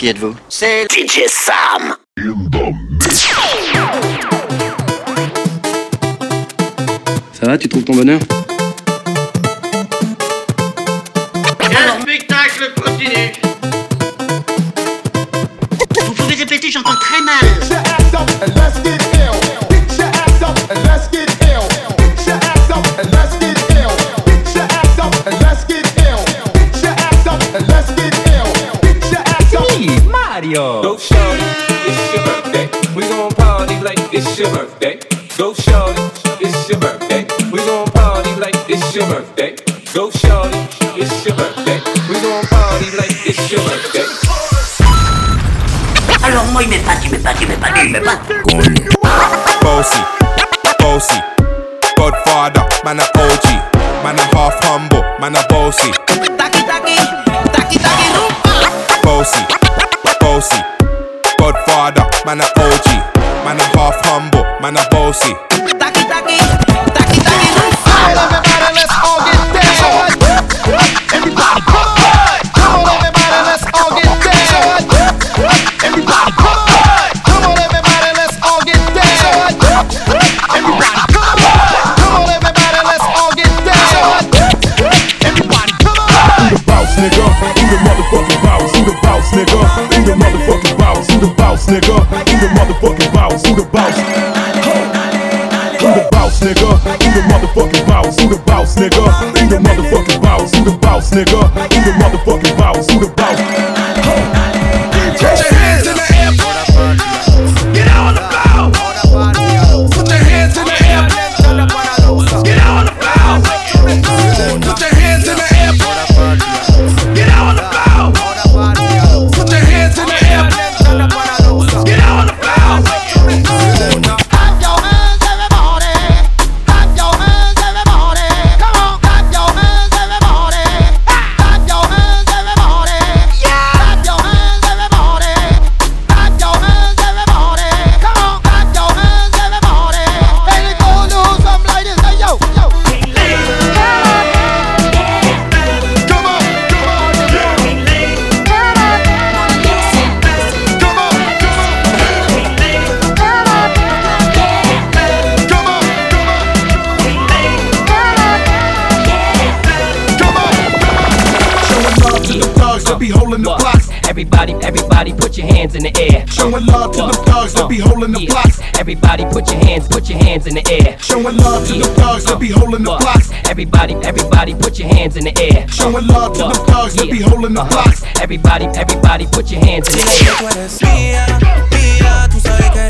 Qui êtes-vous? C'est DJ Sam. Ça va, tu trouves ton bonheur? Le spectacle continue. Vous pouvez répéter, j'entends très mal. Be holding the Yeah. blocks. Everybody, put your hands, put your hands in the air. Showing love to the thugs that be holding the Uh, blocks. Everybody, everybody, put your hands in the air. Showing love to the thugs that be holding the Uh-huh. blocks. Everybody, everybody, put your hands in the air.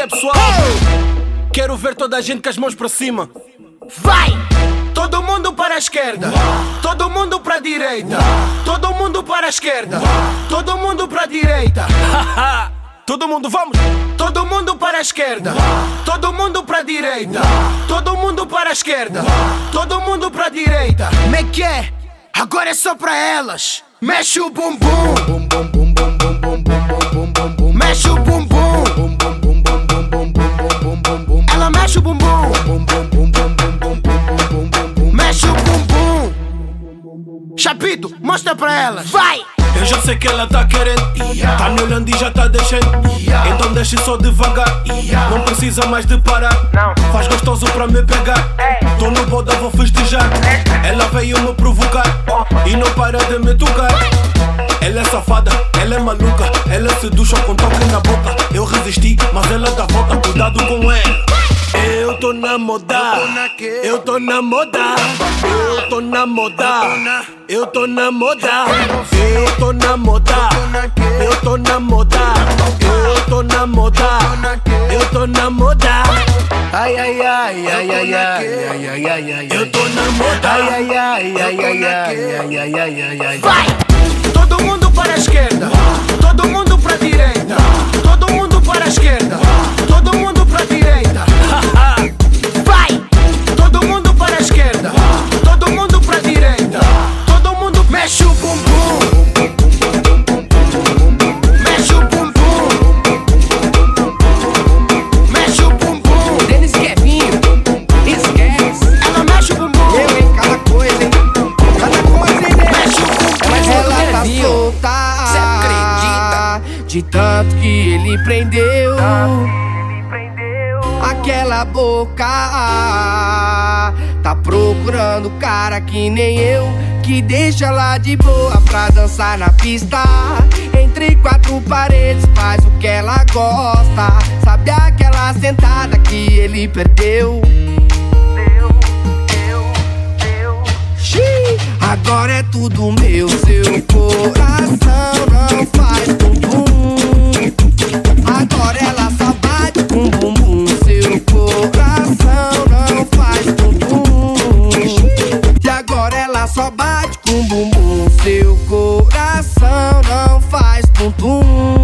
é pessoal? Quero ver toda a gente com as mãos para cima. Vai! Todo mundo para a esquerda, todo mundo para a direita, todo mundo para a esquerda, todo mundo para a direita. todo mundo vamos! Todo mundo para a esquerda, todo mundo para a direita, todo mundo para a esquerda, todo mundo para a direita. Me é que é? Agora é só para elas. Mexe o bumbum. Bum, bum, bum, bum, bum, bum. mexe o bumbum. Mexe o bumbum. Chapito, mostra pra elas. Vai! Eu já sei que ela tá querendo, yeah. tá me olhando e já tá deixando. Yeah. Então deixe só devagar, yeah. não precisa mais de parar. Não. Faz gostoso pra me pegar. É. Tô no boda, vou festejar. É. Ela veio me provocar oh. e não para de me tocar. Ela é safada, ela é maluca, ela se ducha com toque na boca. Eu resisti, mas ela dá volta, cuidado com ela. Eu tô na moda, eu tô na moda, eu tô na moda, eu tô na moda, eu tô na moda, eu tô na moda, eu tô na moda, eu tô na moda. Ai ai ai ai ai ai ai ai ai ai Eu tô na moda. Ai ai ai ai ai ai ai ai ai ai Vai! Todo mundo para a esquerda, todo mundo para a direita, todo mundo para a esquerda, todo mundo que ele prendeu. Aquela boca tá procurando cara que nem eu. Que deixa lá de boa pra dançar na pista. Entre quatro paredes, faz o que ela gosta. Sabe aquela sentada que ele perdeu? Agora é tudo meu, seu coração não faz tum só bate com bumbum. Seu coração não faz bumbum. E agora ela só bate com bumbum. Seu coração não faz bumbum.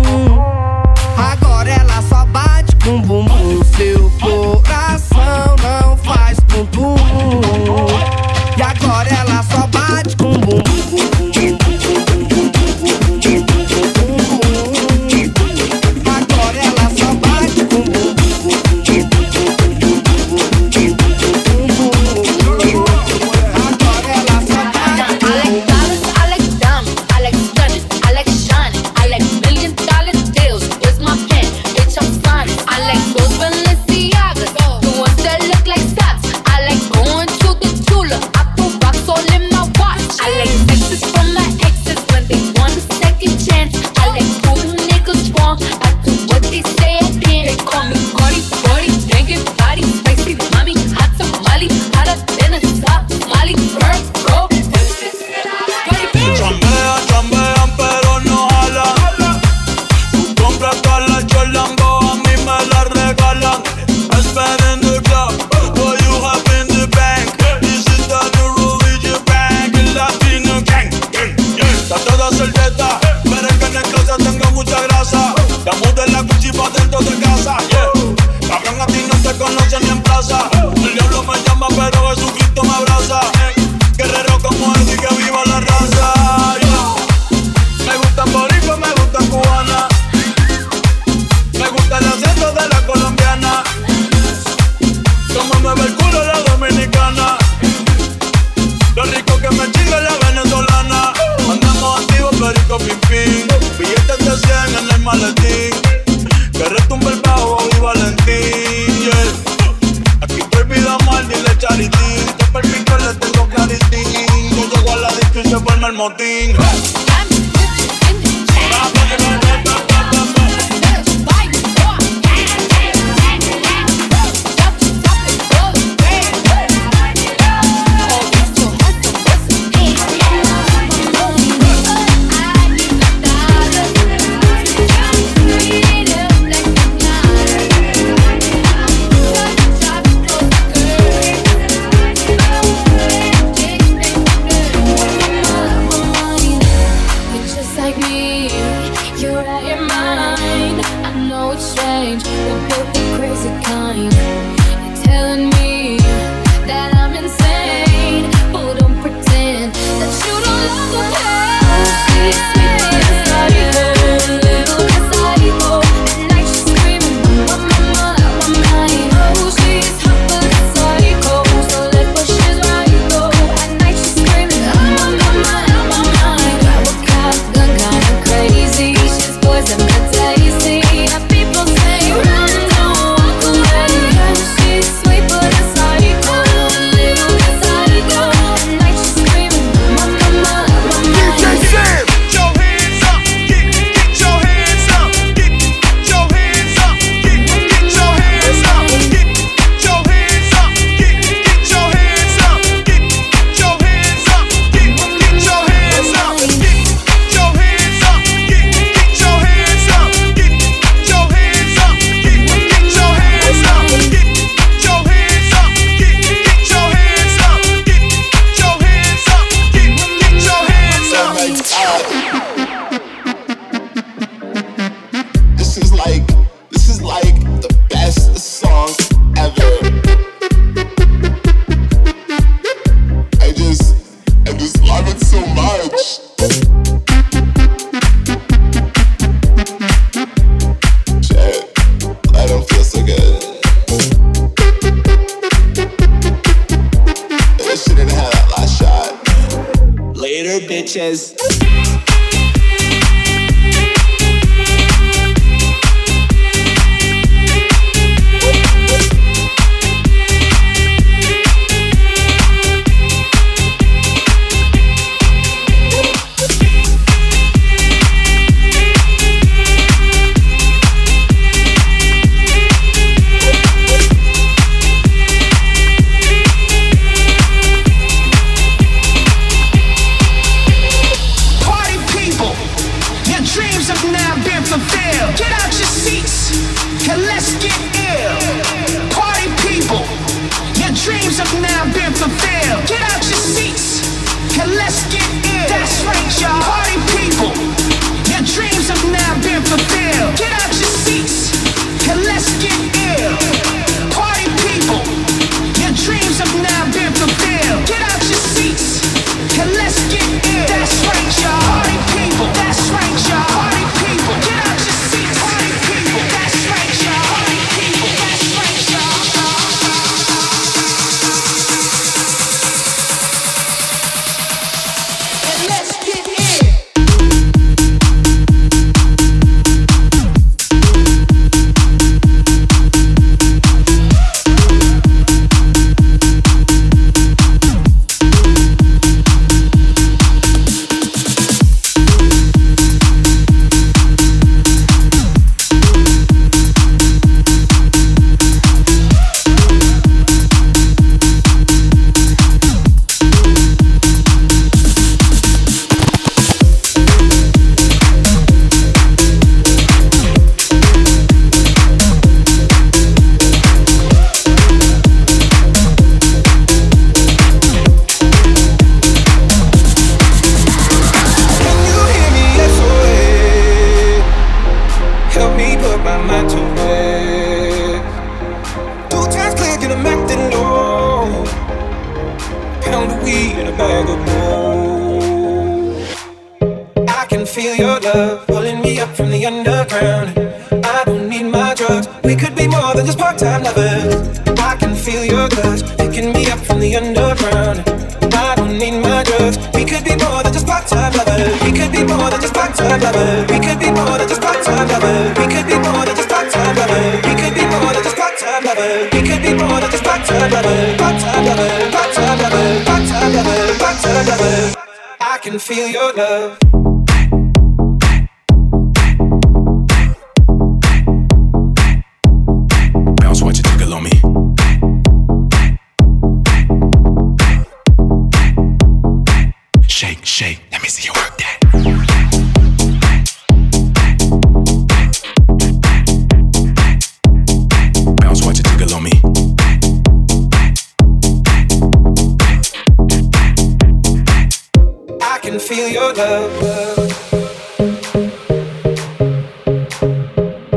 Feel your love.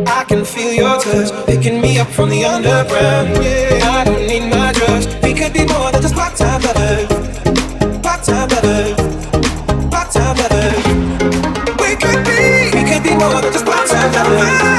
I can feel your touch, picking me up from the underground. Yeah, I don't need my drugs. We could be more than just part-time lovers. Part-time lovers. Part-time lovers. We could be. We could be more than just part-time lovers.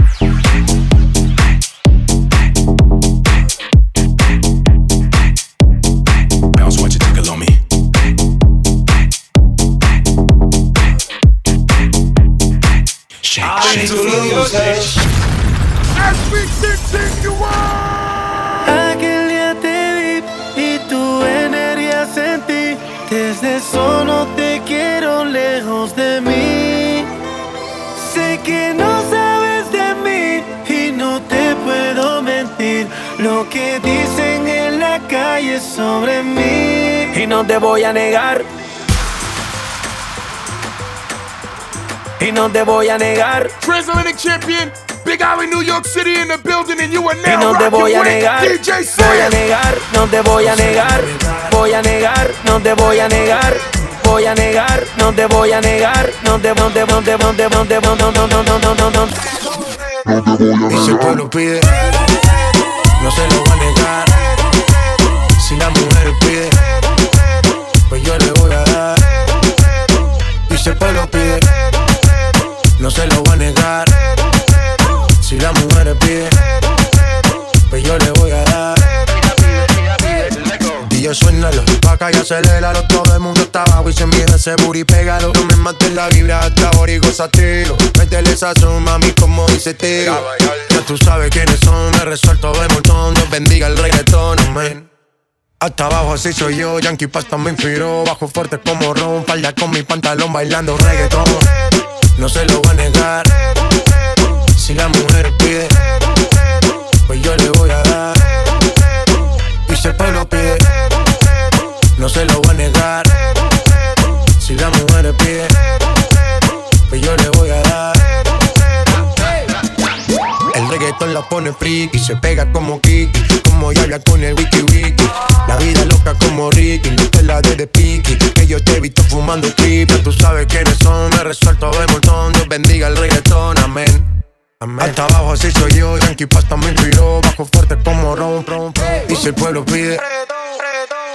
Desde solo te quiero lejos de mí. Sé que no sabes de mí y no te puedo mentir. Lo que dicen en la calle sobre mí. Y no te voy a negar. Y no te voy a negar. Transatlantic champion, Big Alley, New York City in the building, and you are Y now no te voy a negar, DJ voy a negar, no te voy a negar, voy a negar, no te voy a negar. Voy a negar, no te voy a negar. No te, no te, no te, no te, no te, no, no, no, no, no, no, no. No te voy a negar. Y si te lo pide, no se lo va a negar. Si la mujer pide y aceléralo Todo el mundo está abajo y se envidia ese booty pégalo No me mates la vibra hasta ahora y gozatelo Métele sazón, mami, como dice Teo Ya tú sabes quiénes son, me resuelto de montón. Dios bendiga el reggaetón, amén. Hasta abajo así soy yo, Yankee Pasta me inspiró. Bajo fuerte como Ron, falda con mi pantalón bailando reggaetón. No se lo va a negar. Si la mujer pide Pues yo le voy a dar. Y el pueblo pide No se lo va a negar. Si la mujer pide Pues yo le voy a dar. El reggaetón la pone friki Se pega como Kiki Como Yaya con el wiki wiki. La vida loca como Ricky No te la de de piqui Que yo te he visto fumando triple Tú sabes quiénes son Me resuelto de montón. Dios bendiga el reggaetón Amén. Hasta abajo así soy yo Yankee Pasta me inspiró Bajo fuerte como Ron, Ron, Ron. Y si el pueblo pide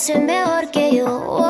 hacen mejor que yo.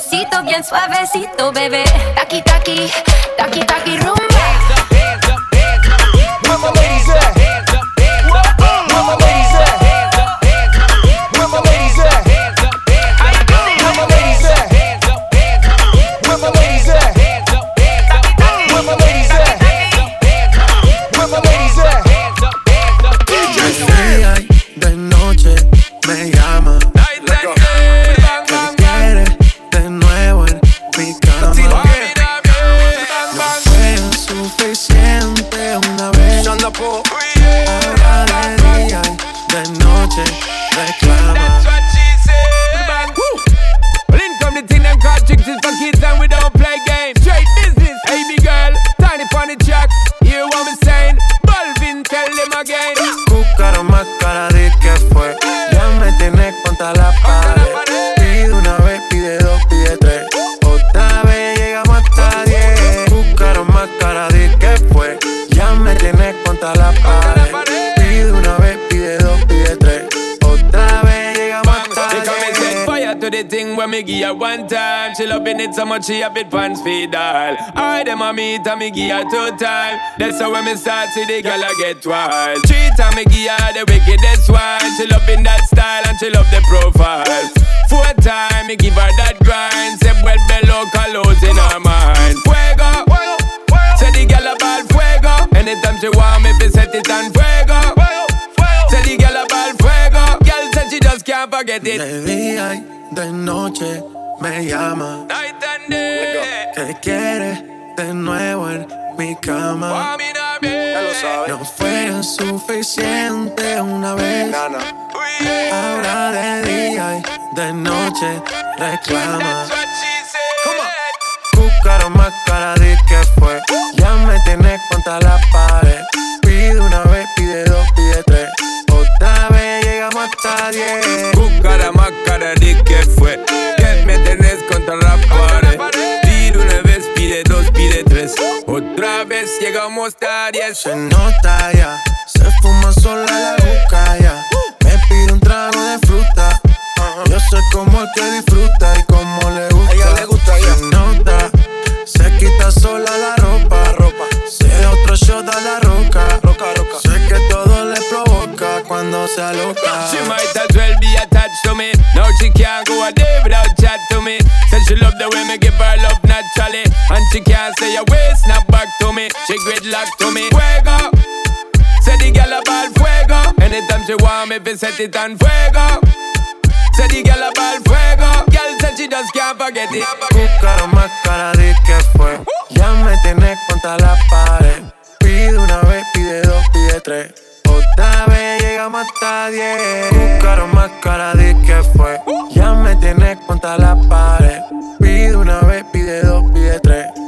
besito bien suavecito, bebé. Taki, taki, loving it so much she have it pants feed all. I them a meet and me give her two time. That's how when me start see the girl I get wild. Three time me give her the wickedest one. She loving that style and she love the profile. Four time me give her that grind. Say well below colors in her mind. Fuego. Say the girl about fuego. Anytime she want me, fi set it on fuego. Say the girl about fuego. Girl said she just can't forget it. De día y de noche me llama. Que quiere de nuevo en mi cama. No fue suficiente una vez. Ahora de día y de noche reclama. Buscaron más cara de que fue. Ya me tienes contra la pared. Pide una vez, pide dos, pide tres. Otra vez llegamos hasta diez. Buscara más cara de que fue. Que me tenés Otra vez llegamos a diez. Se nota ya, se fuma sola la juca ya. Me pide un trago de fruta. Yo sé como el que disfruta y como le gusta. ella le gusta Se nota, se quita sola la provoca cuando se aloca. She might as well be attached to me. Now she can't go a day without chat to me. Said she love the way me give her love naturally. And she can't say a way, snap back to me. She gridlock to me. Fuego. Say the girl about fuego. Anytime she want me, fi set it on fuego. Say the girl about fuego. Girl said she just can't forget it. Buscaron más cara de que fue. Ya me tienes contra la pared. Pide una vez, pide dos, pide tres. Vez llegamos hasta diez. Buscaron más cara de que fue. Ya me tienes contra la pared. Pide una vez, pide dos, pide tres.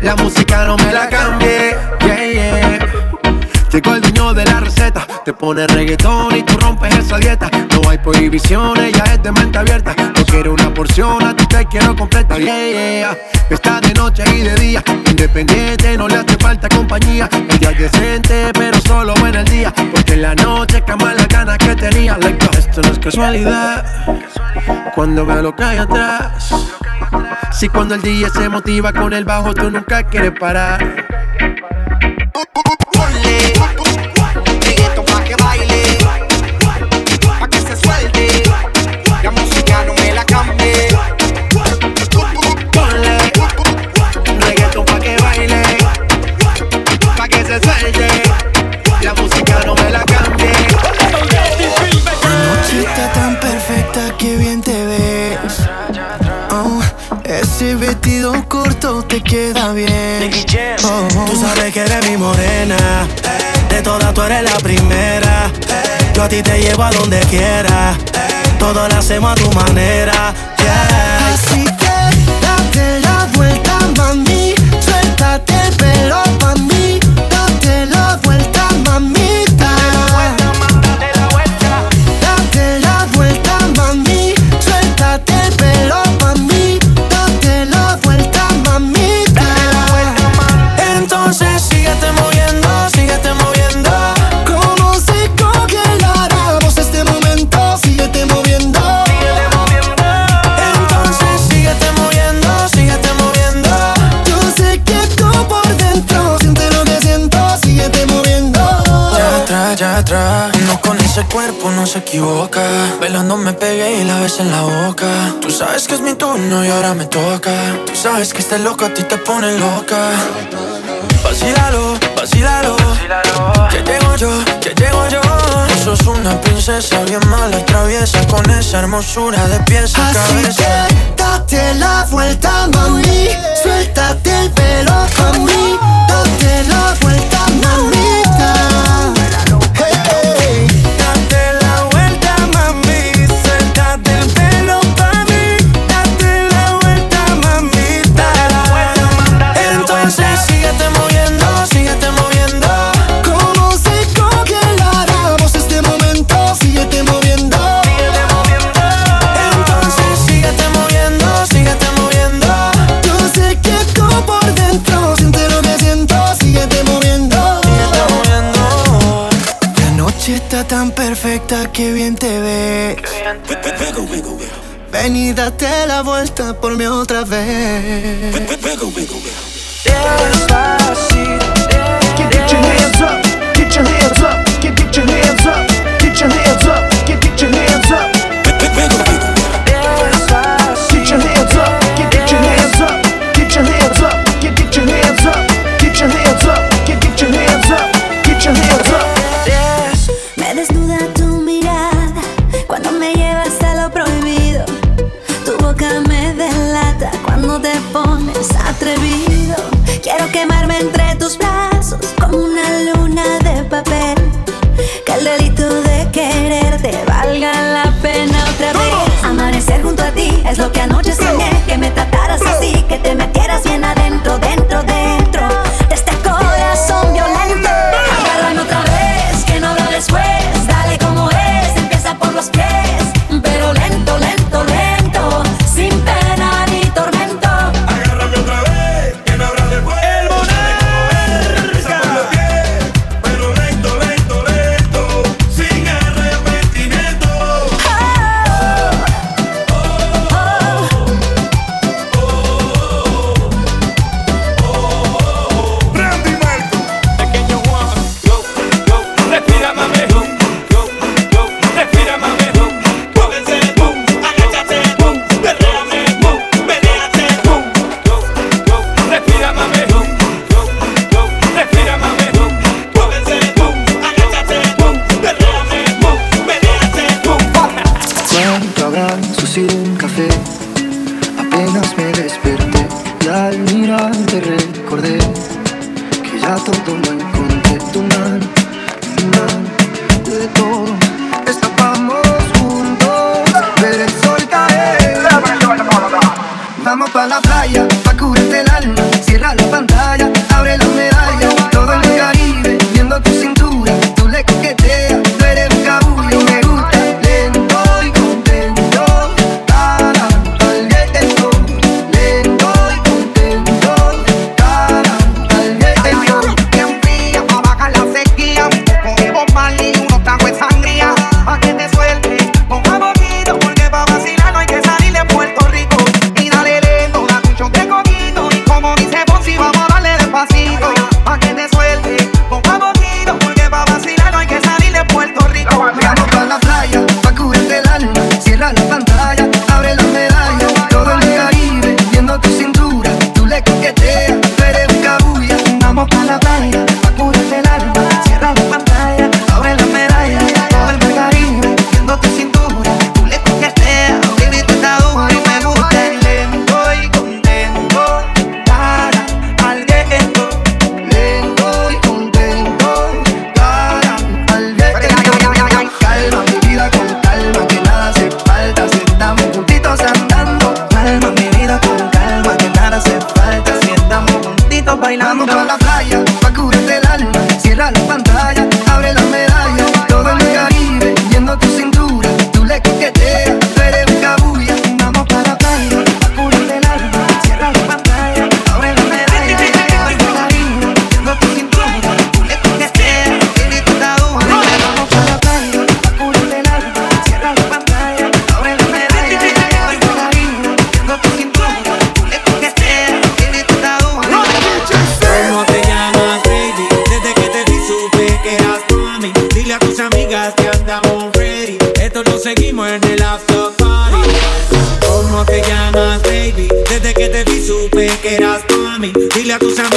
La música no me la cambié. Yeah, yeah. Llegó el dueño de la receta te pone reggaetón y tú rompes esa dieta. No hay prohibición, ella es de mente abierta. No quiero una porción, a ti te quiero completa. Yeah, yeah. Está de noche y de día, independiente, no le hace falta compañía. Ella es decente, pero solo en el día. Porque en la noche cama las ganas que tenía. Esto no es casualidad. Cuando veo lo que hay atrás. Si cuando el día se motiva con el bajo, tú nunca quieres parar. Corto te queda bien. Oh, oh. Tú sabes que eres mi morena. De todas tú eres la primera. Yo a ti te llevo a donde quiera. Todo lo hacemos a tu manera. Yeah. Así que date la vuelta, mami. Suéltate el pelo pa' mí. Date la vuelta, mami. cuerpo no se equivoca. Bailando me pegué y la ves en la boca. Tú sabes que es mi turno y ahora me toca. Tú sabes que este loco a ti te pone loca. Vacílalo, vacílalo. Que llego yo, que llego yo. Tú sos una princesa bien mala y traviesa con esa hermosura de pies a Así. Que date la vuelta, mami. Suéltate el pelo Date la vuelta por mí otra vez.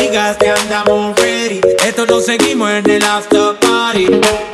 amigas que andamos ready. Esto lo seguimos en el after party.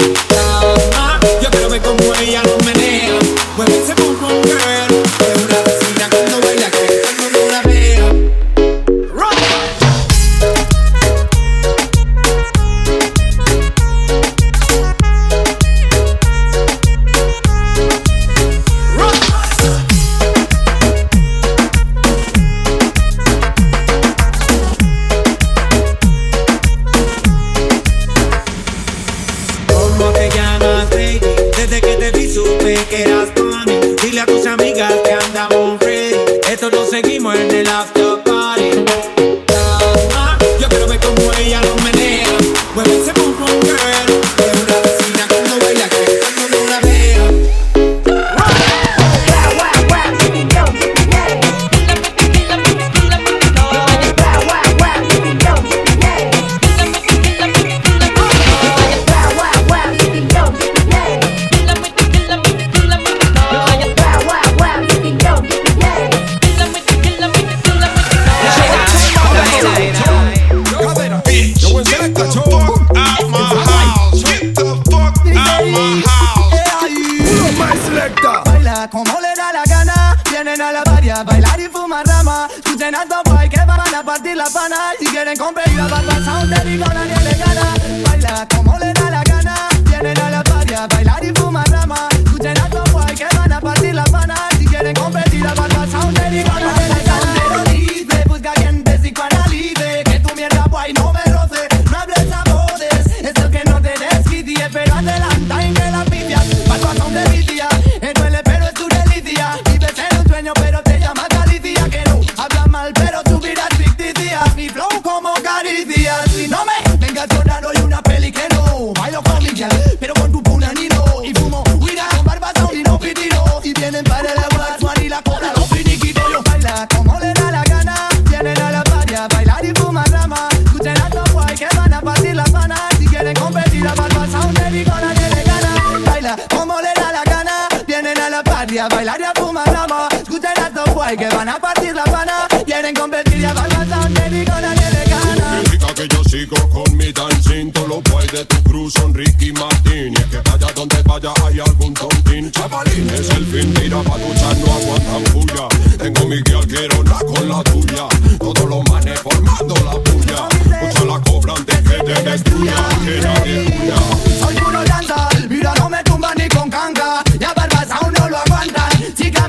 a bailar y a fumar rama. Escuchen a estos guay que van a partir la pana. Quieren competir y a bailar donde ni con nadie le gana. Significa que yo sigo con mi dancing. Todos los guay de tu cruz son Ricky Martin. Y es que vaya donde vaya hay algún tontín. Chavalín es el fin, mira pa' luchar no aguantan puya. Tengo mi guía, quiero la con la tuya. Todos los manes formando la puya. Muchos la cobran de que te destruya.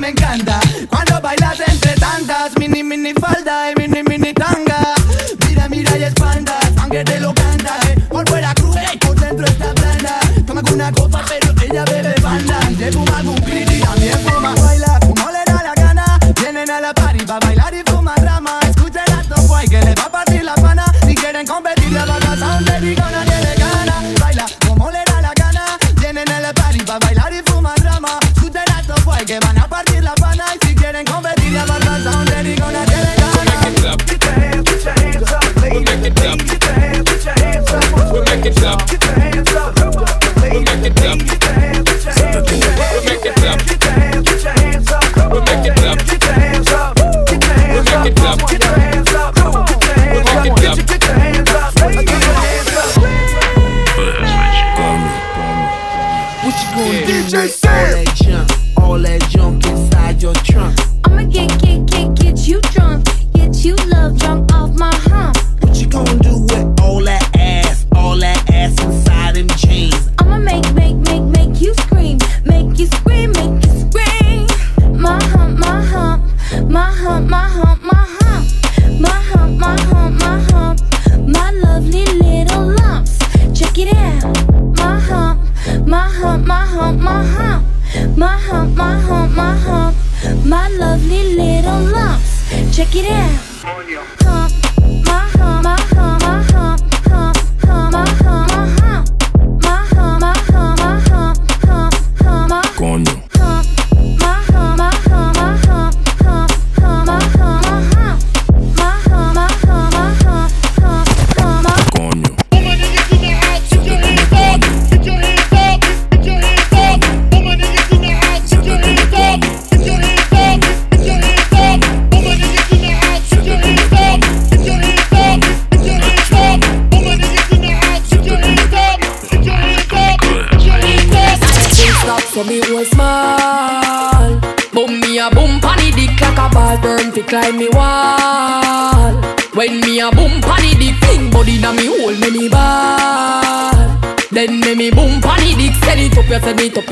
me encanta. Cuando bailas entre tantas Mini, mini falda y mini, mini tanga. Mira, mira y espantas Aunque te lo cantas. up. my hump, my hump, my hump, my hump, my hump, my hump, my lovely little lumps. Check it out. Oh, hump.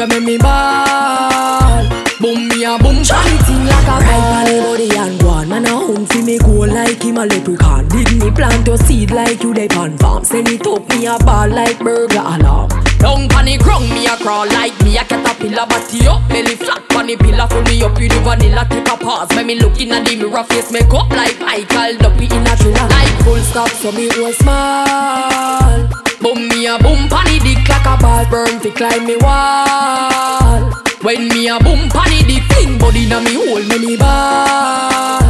You me me ball. Boom me a boom panny thing like a ball. panny body and go on, man a home fi me go like him a leprechaun. Dig me plant your seed like you dey pan farm. Send it up, me a ball like burglar alarm. Down panny ground, me a crawl like me a caterpillar Body up, belly flat panny pillar Full me up with the vanilla, take a pause When me look in the mirror, face make up like Michael Duppy in a thriller Like full stop, so me was small ball Burn fi climb me wall. When me a boom panny dick Fling body na me hole, me me ball.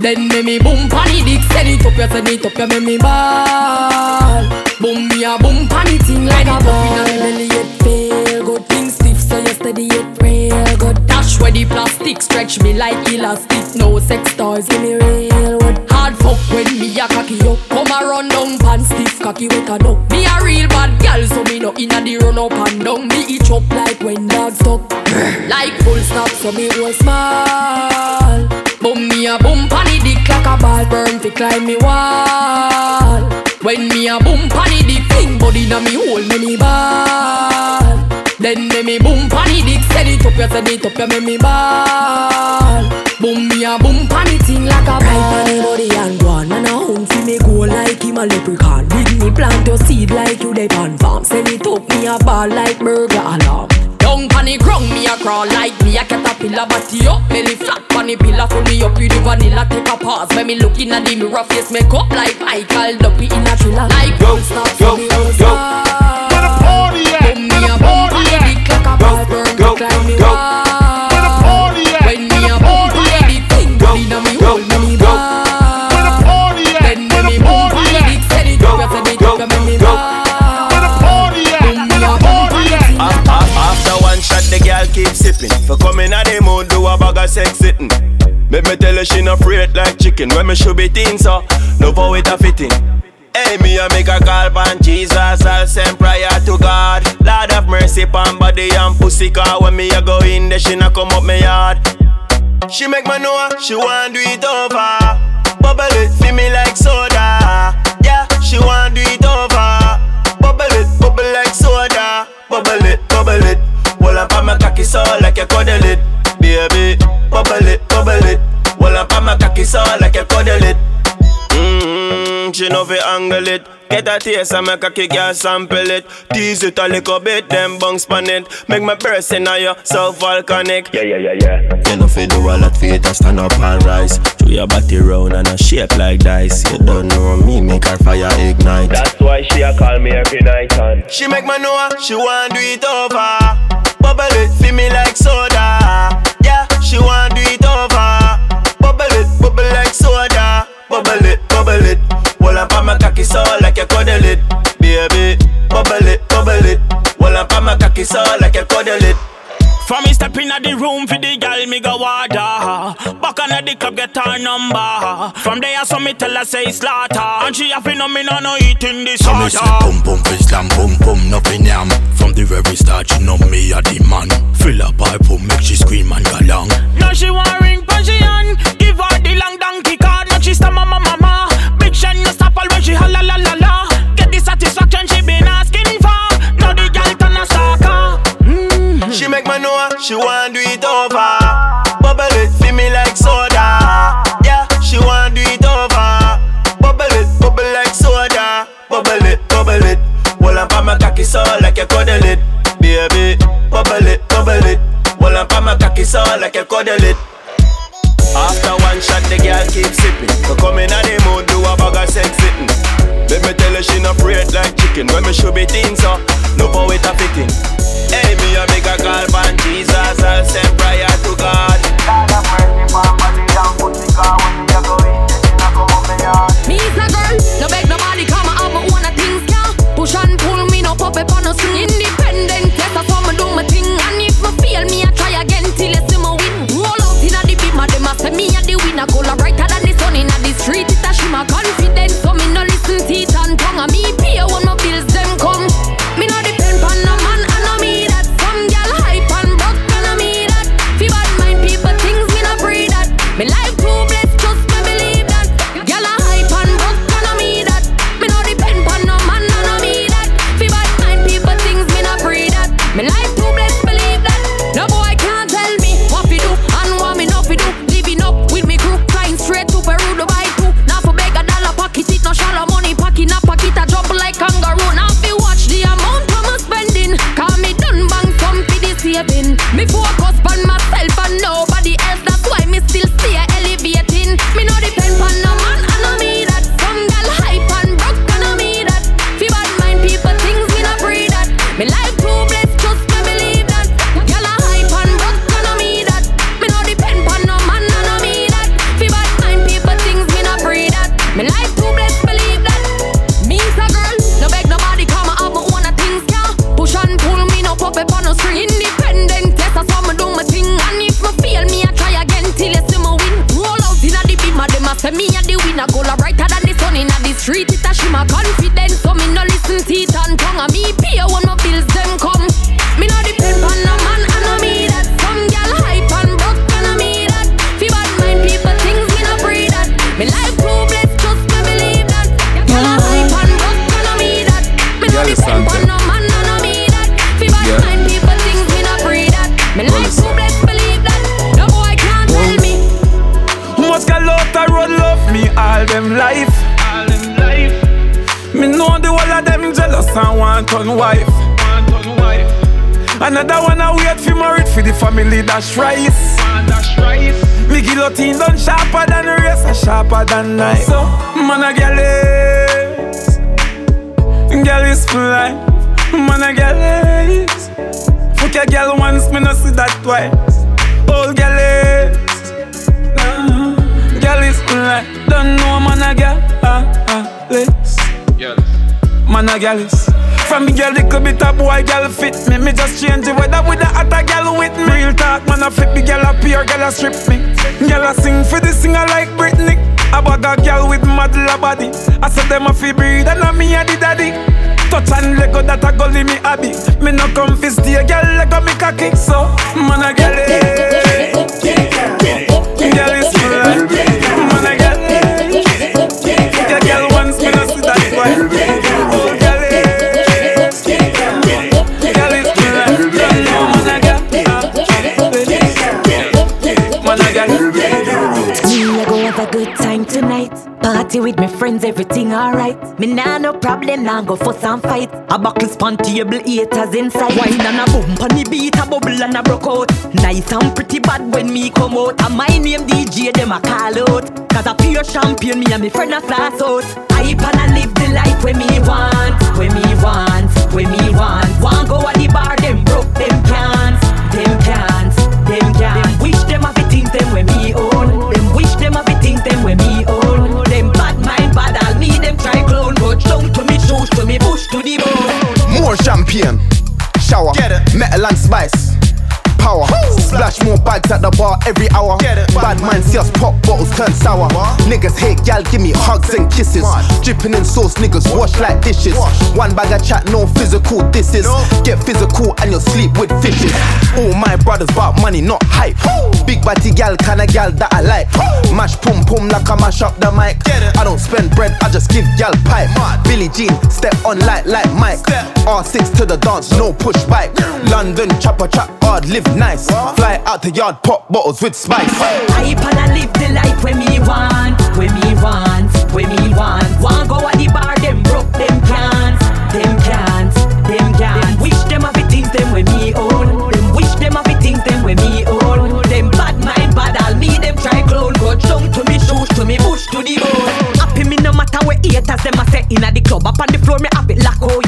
Then me me boom panny dick Send it up, you send it up, you me me ball. Boom me a boom panny thing like a ball. Inna me belly it feel good. Thing stiff so you steady it real good Dash where the plastic stretch me like elastic. No sex toys give me real wood. Hard fuck when me a cocky up. Come a run down pan stiff cocky wet a duck. Me a real bad gal so me no inna the run up and down. Me itch up like when dogs stuck. Like full stop so me was small. Boom me a boom panny dick like a ball burn to climb me wall. When me a boom panny dick fling body na me hole me me ball. Then me me boom panny dick send it up you send it up you me me ball. Boom me a boom panny thing like a ball. Right panny body and go on man a home fi me go like him a leprechaun. Dig me plant your seed like you dey pan farm. Send it up me a ball like burglar alarm. Down panny ground, me a crawl like me a caterpillar Body up, belly flat panny pillar Full me up with the vanilla, take a pause When me look in a the mirror, face make up like Michael Duppy in a thriller Like go, stop, go, me go. Where the party at? Boom, me a boom panny dick like a ball burn go, climb me go. Where the party at? When me a boom panny dick fling body na me hole, me me ball Where the party at? Then me me boom panny dick send it up, you it up, me me ball Where the party at? Boom, me a boom panny thing A- a- After one shot, the girl keep sipping. For coming at the mood, do a bag of sex sitting. Make me tell her she no afraid like chicken. When me should be thin, so no for it a fitting. Hey, me a make a call pan Jesus, I'll send prayer to God. Lord have mercy pan body and pussy car. When me a go in there, she not come up me yard. She make me know she want do it over. Bubble it, feel me like soda. Yeah, she want do it over. Bubble it, bubble like soda. Bubble it, bubble it. Well, up on my cocky so like you cuddle it, baby. Bubble it, bubble it. Well, up on my cocky so like you cuddle it. She know fi angle it. Get a taste and make a kick girl sample it. Tease it a little bit, then bounce pan it. Make my burst in you so volcanic. Yeah, yeah, yeah, yeah. You know fi do a lot for it and stand up and rise. Throw your body round and a shape like dice. You don't know me, make her fire ignite. That's why she a call me every night and she make me know she want do it over. Bubble it, feel me like soda. Yeah, she want do it over. Bubble it, bubble like soda. Bubble it, bubble it. Cocky so like you cuddle it, baby. Bubble it, bubble it. Well, I'm on my cocky so like you cuddle it. For me step in the room for the gal me go water Back on the club get her number From there I saw me tell her say slaughter And she have no me no no eating this So me say boom boom fi slam boom boom nothing yam From the very start she know me a the family dash rice. Me guillotine done sharper than the race, and sharper than knife. So, man a girl is, girl is fly. Man a girl is, fuck a girl once, me no see that twice. Old girl is, nah. girl is fly. Don't know man a girl, ah ah, is. Man a girl is. From the girl, little bit of boy, girl fit me. Me just change the weather with the hotter girl with me. Real talk, man, I flip the girl up here, girl, I strip me. Girl, I sing for the singer like Britney. I bag a girl with model a body. I said them a fi breed, and I'm me a the daddy. Touch and Lego that a go me hobby. Me no come fi stay, girl, Lego me cocky. So, man, a girl. Girl is Party with my friends, everything alright. Me nah no problem, nah go fuss and fight. A buckle span table, haters inside. Wine and a boom on the beat, a bubble and a broke out. Nice and pretty bad when me come out. And my name DJ, them a call out. Cause a pure champion, me and me friend a flash out. Hype and I live the life when me want, when me want, when me want. Want go at the bar, them broke, them and spice. More bags at the bar every hour. Bad man see us pop bottles turn sour. Niggas hate gal, give me hugs and kisses. Dripping in sauce, niggas wash like dishes. One bag of chat, no physical. Is get physical and you'll sleep with fishes. All my brothers about money, not hype. Big body gal, kinda gal that I like. Mash pum pum like I mash up the mic. I don't spend bread, I just give gal pipe. Billie Jean, step on light like Mike. R6 to the dance, no push bike. London chopper trap hard, live nice. Fly out the yard, pop bottles with spice. And I live the life when me want, when me want, when me want. Want go at the bar, them broke, them can't, them can't, them can't. Wish them have the things them when me own. Them wish them have the things them when me own. Them bad mind, bad all me, them try clone. Go down to me shoes, to me bush, to the bone. Happy me no matter where haters them a say inna the club up on the floor, me have it like oh.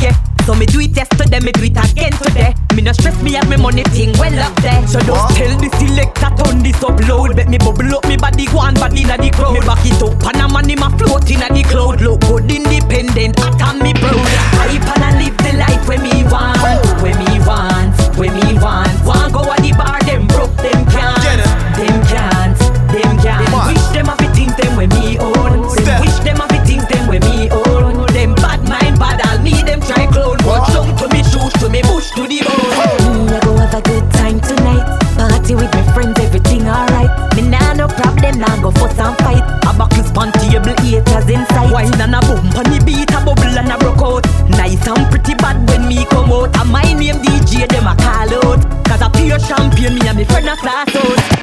So me do it yesterday, me do it again today. Me no stress me have me money thing well up there. So just tell the selector turn this up loud. Bet me bubble up me body go and body inna the crowd. Me back it up and a man in my float inna the cloud. Look good independent, I can me proud. Hype and I live the life when me want, Span table, haters inside. Wine and a boom on the beat, a bubble and a broke out. Nice and pretty bad when me come out. And my name DJ, them a call out. Cause a pure champion, me and me friend a class out.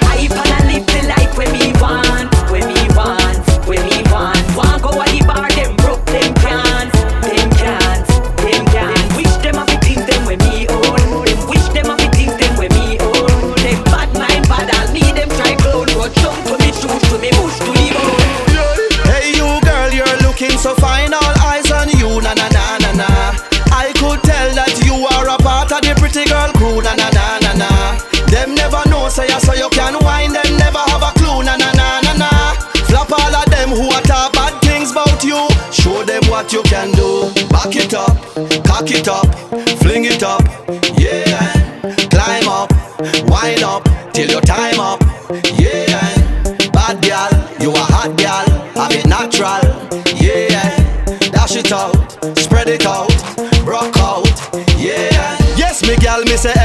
You can do. Back it up, cock it up, fling it up, yeah. Climb up, wind up till your time up, yeah. Bad gal, you a hot gal, have it natural, yeah. Dash it out, spread it out,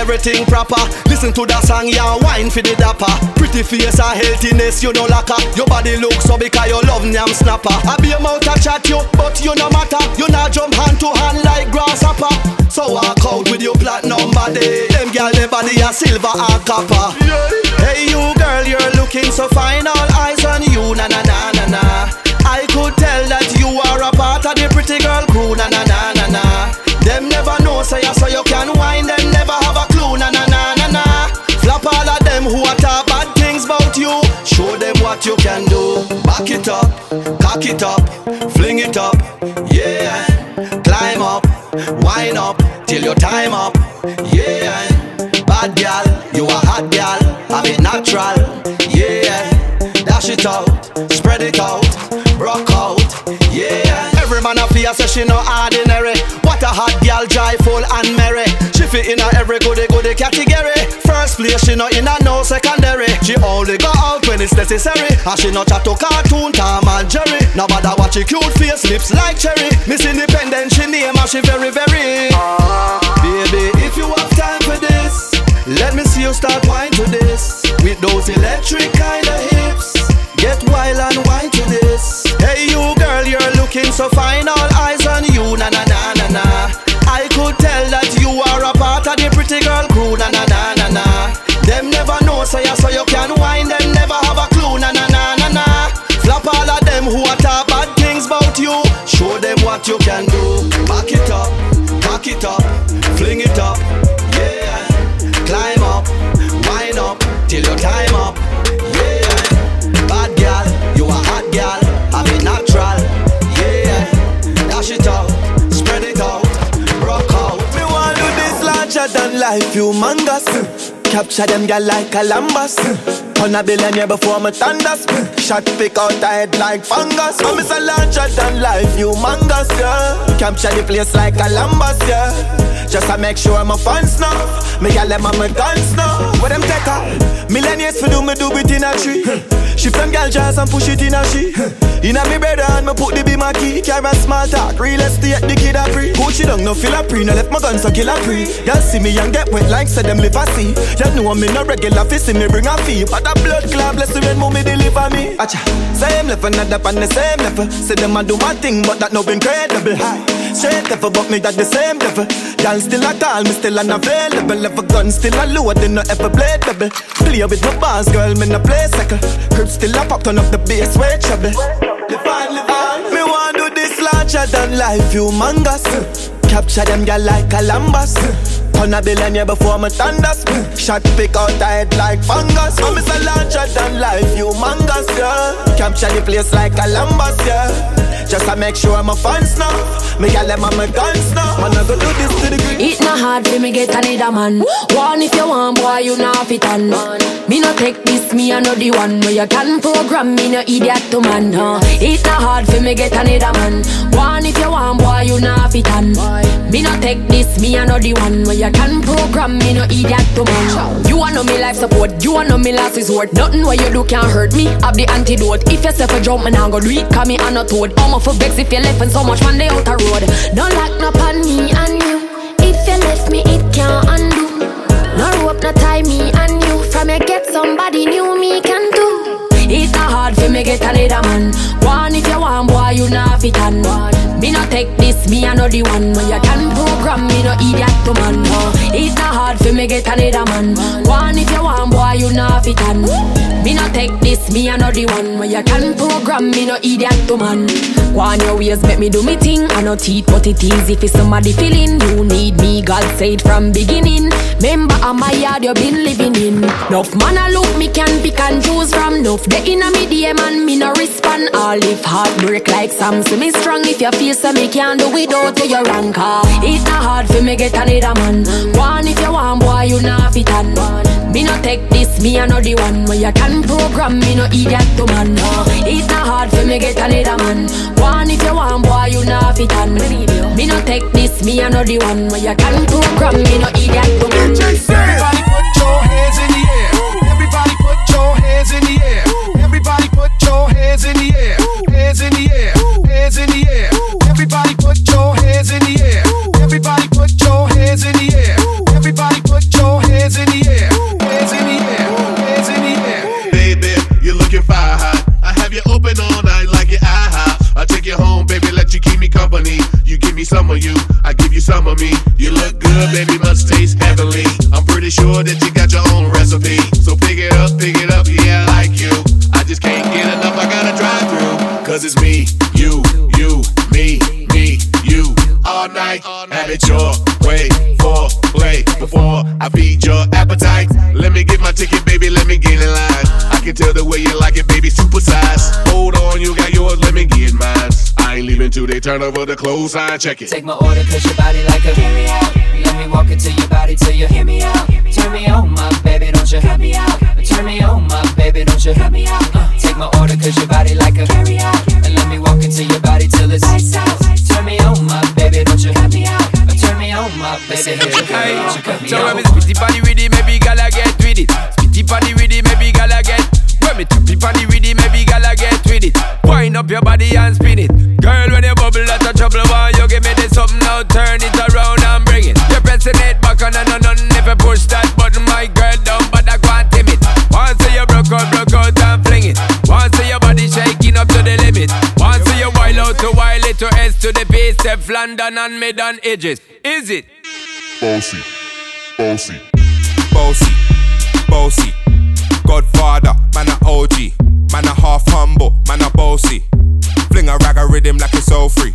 everything proper. Listen to that song, yeah, wine for the dapper. Pretty face and healthiness, you know lacquer. Your body looks so because you love nyam snapper. I be a mouth to chat you, but you no matter. You not jump hand to hand like grasshopper. So walk out with your platinum body. Them gal, their body a silver and copper. Hey, you girl, you're looking so fine. All eyes on you, na na na na na. I could tell that you are a part of the pretty girl crew, na na na na na. Them never know, say so you can whine them who are talk bad things about you. Show them what you can do. Back it up, cock it up, fling it up, yeah. Climb up, wind up till your time up, yeah. Bad gal, you a hot gal, it natural, yeah. Dash it out, spread it out, yeah. Every a say she no ordinary. What a hot gal, joyful and merry. She fit in a every goody goody category. First place, she no in a no secondary. She only go out when it's necessary. And she no chat to cartoon, Tom and Jerry. Now bother watch her cute face, lips like cherry. Miss Independent, she name and she very very. Baby, if you have time for this, let me see you start wine to this. With those electric kind of hips. Get wild and wine to this. Hey, you girl, you're looking so fine. All eyes on you, na na na na na. I could tell that you are a part of the pretty girl crew, na na na na na. Them never know, so ya so you can wine. Them never have a clue, na na na na na. Flop all of them who are talk bad things about you. Show them what you can do. Life, humongous. Capture them gal like Columbus. Turn a billionaire before me thunders. Shot pick out the head like fungus. I'm a larger than life, humongous, yeah. Capture the place like a lambas, yeah. Just to make sure my fans know. Me gal them on my guns now. What them take her? Millionaires for do me do it in a tree. Shift them gal jazz and push it in a she. In a me brother and me put the be my key. Carry small talk, real estate the kid a free. Coach down, no feel a pre, no left my guns so kill a pre. Y'all see me and get wet like say them live a see. Y'all know I'm me no regular fi see me bring a fee. But a blood clot bless the when mommy deliver me. Acha, same level, not up on the same level. Say them a do my thing, but that no incredible high. Straight level, but me that the same level. Y'all still a call, me still unavailable. If a gun still a load, then no ever blade double. Play with my bars, girl, me no play second. Crib still a pop, turn up the bass, way trouble. On. Me want do this larger than life, humongous. Capture them gal like a Columbus. Turn a billionaire before me thunders. Shot pick out the head like fungus. I'm a larger than life, humongous, yeah. Capture the place like Columbus, yeah. Just to make sure my fans know. Me gal them my guns now. Man, I go do this to the green. It not hard for me get another man. One if you want, boy, you not fit on. Me no take this, me I know the one where you can program me no idiot to man. Uh. It not hard for me get another man. One if you want, boy, you not fit on. Me no take this, me I know the one where you can program me no idiot to man. You want know me life support, you want know me last resort. Nothing what you do can't hurt me. Have the antidote. If you say for jump, me nah go do it. Cause me I not toad. I'm for vex if you left and so much man they out road. Don't lock no on me and you. If you left me, it can't undo. No rope, no tie me and you. From you get somebody new, me can do. It's not hard for me get another man. One if you want, boy, you not fit on. Me no take this, me I know the one. When you can program me, no idiot to man. No. It's not hard for me get another man. One if you want, boy, you not fit on. Me no take this, me I know the one. When you can program me, no idiot to man. Go on your ways, make me do me thing. I no teeth, but it is if it's somebody feeling. You need me, God said from beginning. Remember, I'm my yard you been living in. Enough man a look, me can pick and choose from. Enough the inner me DM and me no respond. All if heartbreak like Sam, so me strong. If you feel so me can't do without to your anchor. It's not hard for me get another man. One if you want, boy, you not fit on. Me no take this, me the one where you can program me no idiot to man. No. It's not hard for me get another man. One if you want, boy, you not fit on. Me no take this, me the one where you can program me no idiot to man. Everybody put your hands in the air. Everybody put your hands in the air. Everybody put your hands in the air. Hands in the air. Hands in the air. Hands in the air. Hands in the air. Hands in the air. Baby, you're looking fire hot. I have you open all night like your IHOP. I take you home, baby, let you keep me company. You give me some of you, I give you some of me. You look good, baby, must taste heavenly. I'm pretty sure that you got your own recipe. So pick it up, pick it up, yeah, I like you. I just can't get enough, I gotta drive through. Cause it's me, All night, have it your wait for play before I feed your appetite. Let me get my ticket, baby, let me get in line. I can tell the way you like it, baby, super size. Hold on, you got yours, let me get mine. I ain't leaving till they turn over the clothes, I check it. Take my order, cause your body like a carry out. Let me walk into your body till you hear me out. Turn me on, my baby, don't you cut me out. Turn me on, my baby, don't you cut me out. Uh, take my order, cause your body like a carry out. And let me walk into your body till it's ice out. Turn me on, my baby, don't you cut me out. Turn me on, my baby, don't you cut me out. Cut me So when me out. spitty body with it, maybe gala get with it. Spitty body with it, maybe gala get. When me tippy body with it, maybe gala get with it. Wind up your body and spin it. Give me this something now? Turn it around and bring it. You're pressing it back on and on and if you push that button, my girl down, but I can't tame it. Once you broke out, broke out and fling it. Once your body shaking up to the limit. Once you wild out to wild it to S to the base, F London and mid and edges. Is it? Bossy, bossy, bossy, bossy. Godfather, man a OG, man a half humble, man a bossy. Fling a rag a rhythm like it's all free.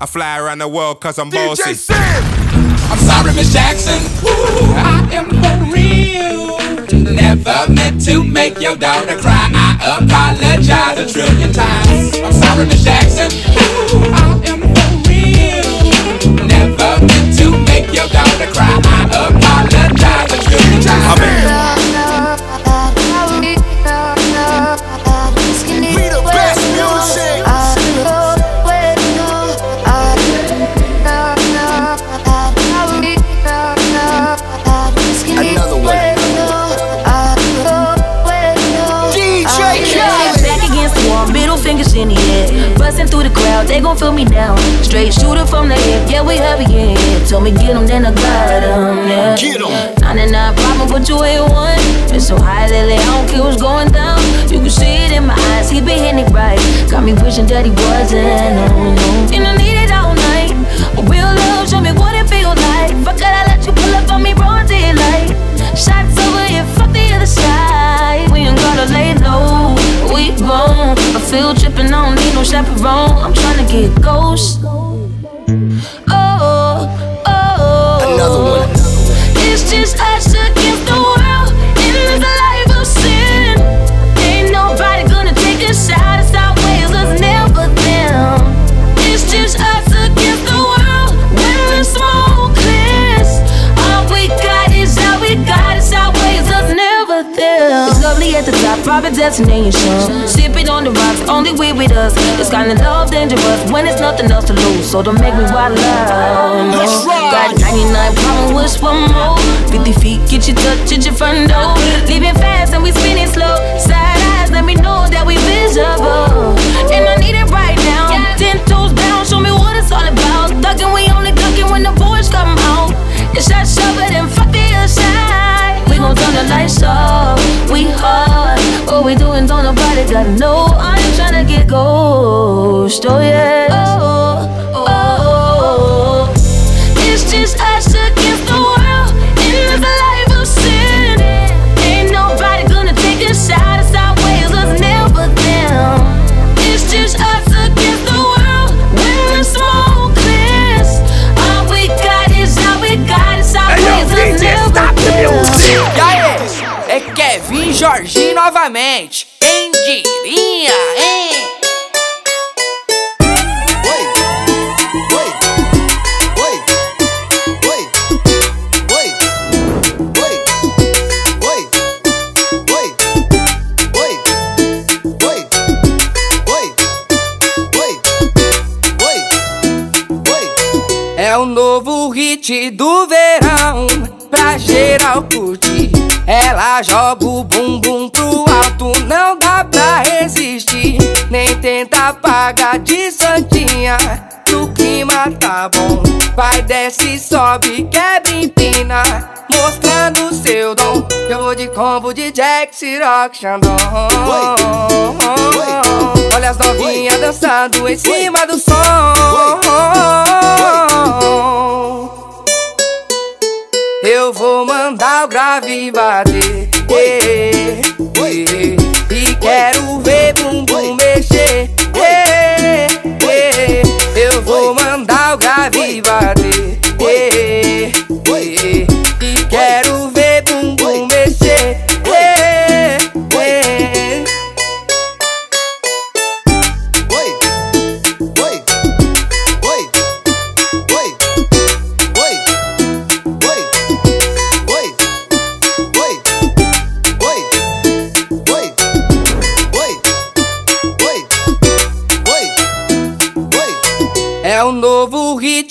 I fly around the world cause I'm bossy. I'm sorry, Miss Jackson. Ooh, I am for real. Never meant to make your daughter cry. I apologize a trillion times. I'm sorry, Miss Jackson. Ooh, I am for real. Never meant to make your daughter cry. I apologize a trillion times. Crowd, they gon' feel me down. Straight shooter from the hip, yeah, we heavy, yeah. Told me get 'em, then I got 'em, yeah. Get 'em. 99 problem, but you ain't one. Been so high lately, I don't care what's going down. You can see it in my eyes, he been hitting it right. Got me wishing that he wasn't, no. And I need it all night. Real love, show me what it feels like. Fuck I let you pull up on me, broad daylight. Shots over here, fuck the other side. We ain't gotta lay low, we grown. I feel trippin', I don't need no chaperone. I'm tryna get ghost. Private destination. Sipping on the rocks, only we with us. It's kinda love dangerous when it's nothing else to lose. So don't make me wild out. Got 99 problem with one more. 50 feet, get you touch at your front door. Leaving fast and we spinning slow. Side eyes, let me know that we visible. And I need it right now. Ten toes down, show me what it's all about. Thugging, we only ducking when the boys come out. It's shot shove it and other We turn the lights off. We hard. What we doing, don't nobody gotta know. I ain't tryna get ghost. Oh yeah. Oh, oh, oh. oh. It's just E aí, é Kevin Jorginho novamente. Quem diria, hein? É o novo hit do verão pra geral curtir. Ela joga o bumbum pro alto, não dá pra resistir. Nem tenta apagar de santinha, o clima tá bom. Vai, desce, sobe, quebra, empina, mostrando seu dom. Eu vou de combo de Jack, Ciroc, Xandão Olha as novinhas dançando em cima do som Eu vou mandar o grave bater. E quero ver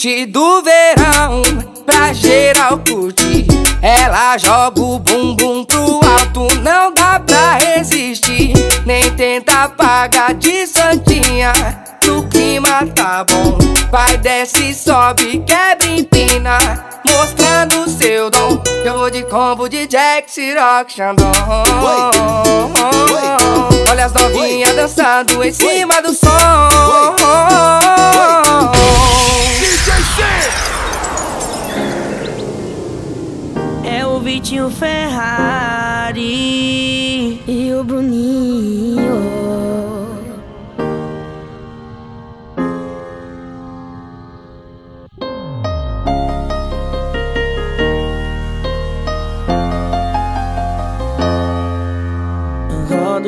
do verão Pra geral curtir. Ela joga o bumbum pro alto Não dá pra resistir Nem tenta apagar de santinha O clima tá bom. Vai, desce, sobe, quebra, empina Mostrando seu dom. Eu vou de combo de Jack, Ciroc, Xandão. Olha as novinhas dançando em cima do som. É o Vitinho Ferrari. E o Bruninho.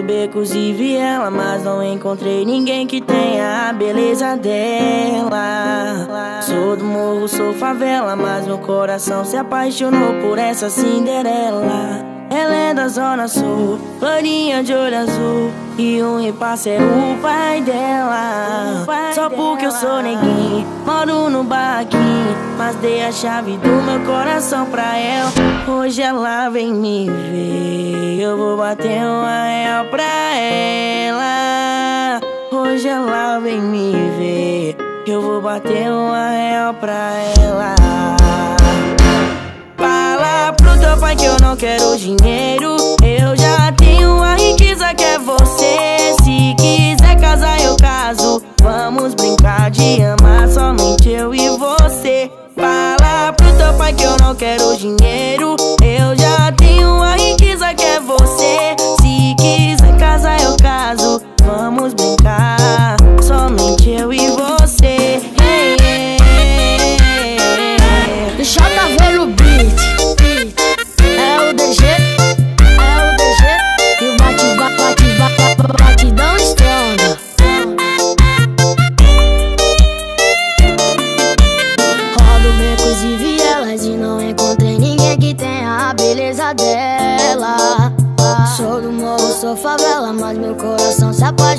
Becos e viela, mas não encontrei ninguém que tenha a beleza dela. Sou do morro, sou favela, mas meu coração se apaixonou por essa Cinderela. Ela é da zona sul, florinha de olho azul E um repasse é o pai dela. Só porque eu sou neguinho, moro no barraquinho Mas dei a chave do meu coração pra ela. Hoje ela vem me ver Eu vou bater uma real pra ela. Hoje ela vem me ver Eu vou bater uma real pra ela Teu pai que eu não quero dinheiro. Eu já tenho a riqueza que é você. Se quiser casar eu caso. Vamos brincar de amar somente eu e você. Fala pro teu pai que eu não quero dinheiro. Eu já tenho a riqueza que é você. Se quiser casar eu caso. Vamos brincar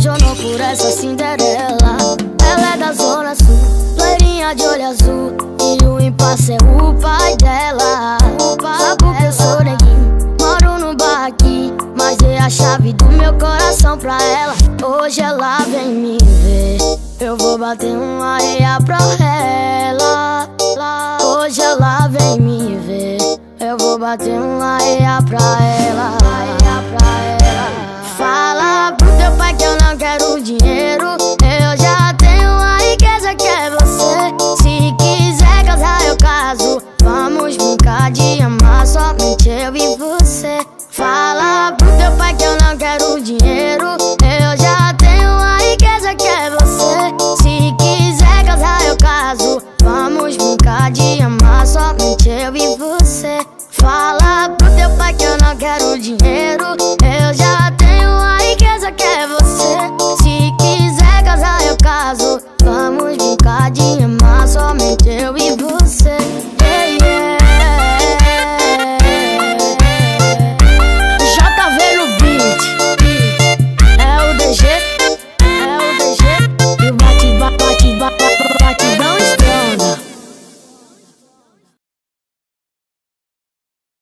apaixonou por essa Cinderela. Ela é da zona sul, loirinha de olho azul. E o impasse é o pai dela. Só porque eu sou neguinho, moro no barraquinho Mas dei a chave do meu coração pra ela. Hoje ela vem me ver. Eu vou bater uma areia pra ela. Hoje ela vem me ver. Eu vou bater uma areia pra ela. Fala que eu não quero dinheiro. Eu já tenho a riqueza que é você. Se quiser casar eu caso. Vamos brincar de amar somente eu e você. Fala pro teu pai que eu não quero dinheiro. Eu já tenho a riqueza que é você. Se quiser casar eu caso. Vamos brincar de amar somente eu e você. Fala pro teu pai que eu não quero dinheiro de amar só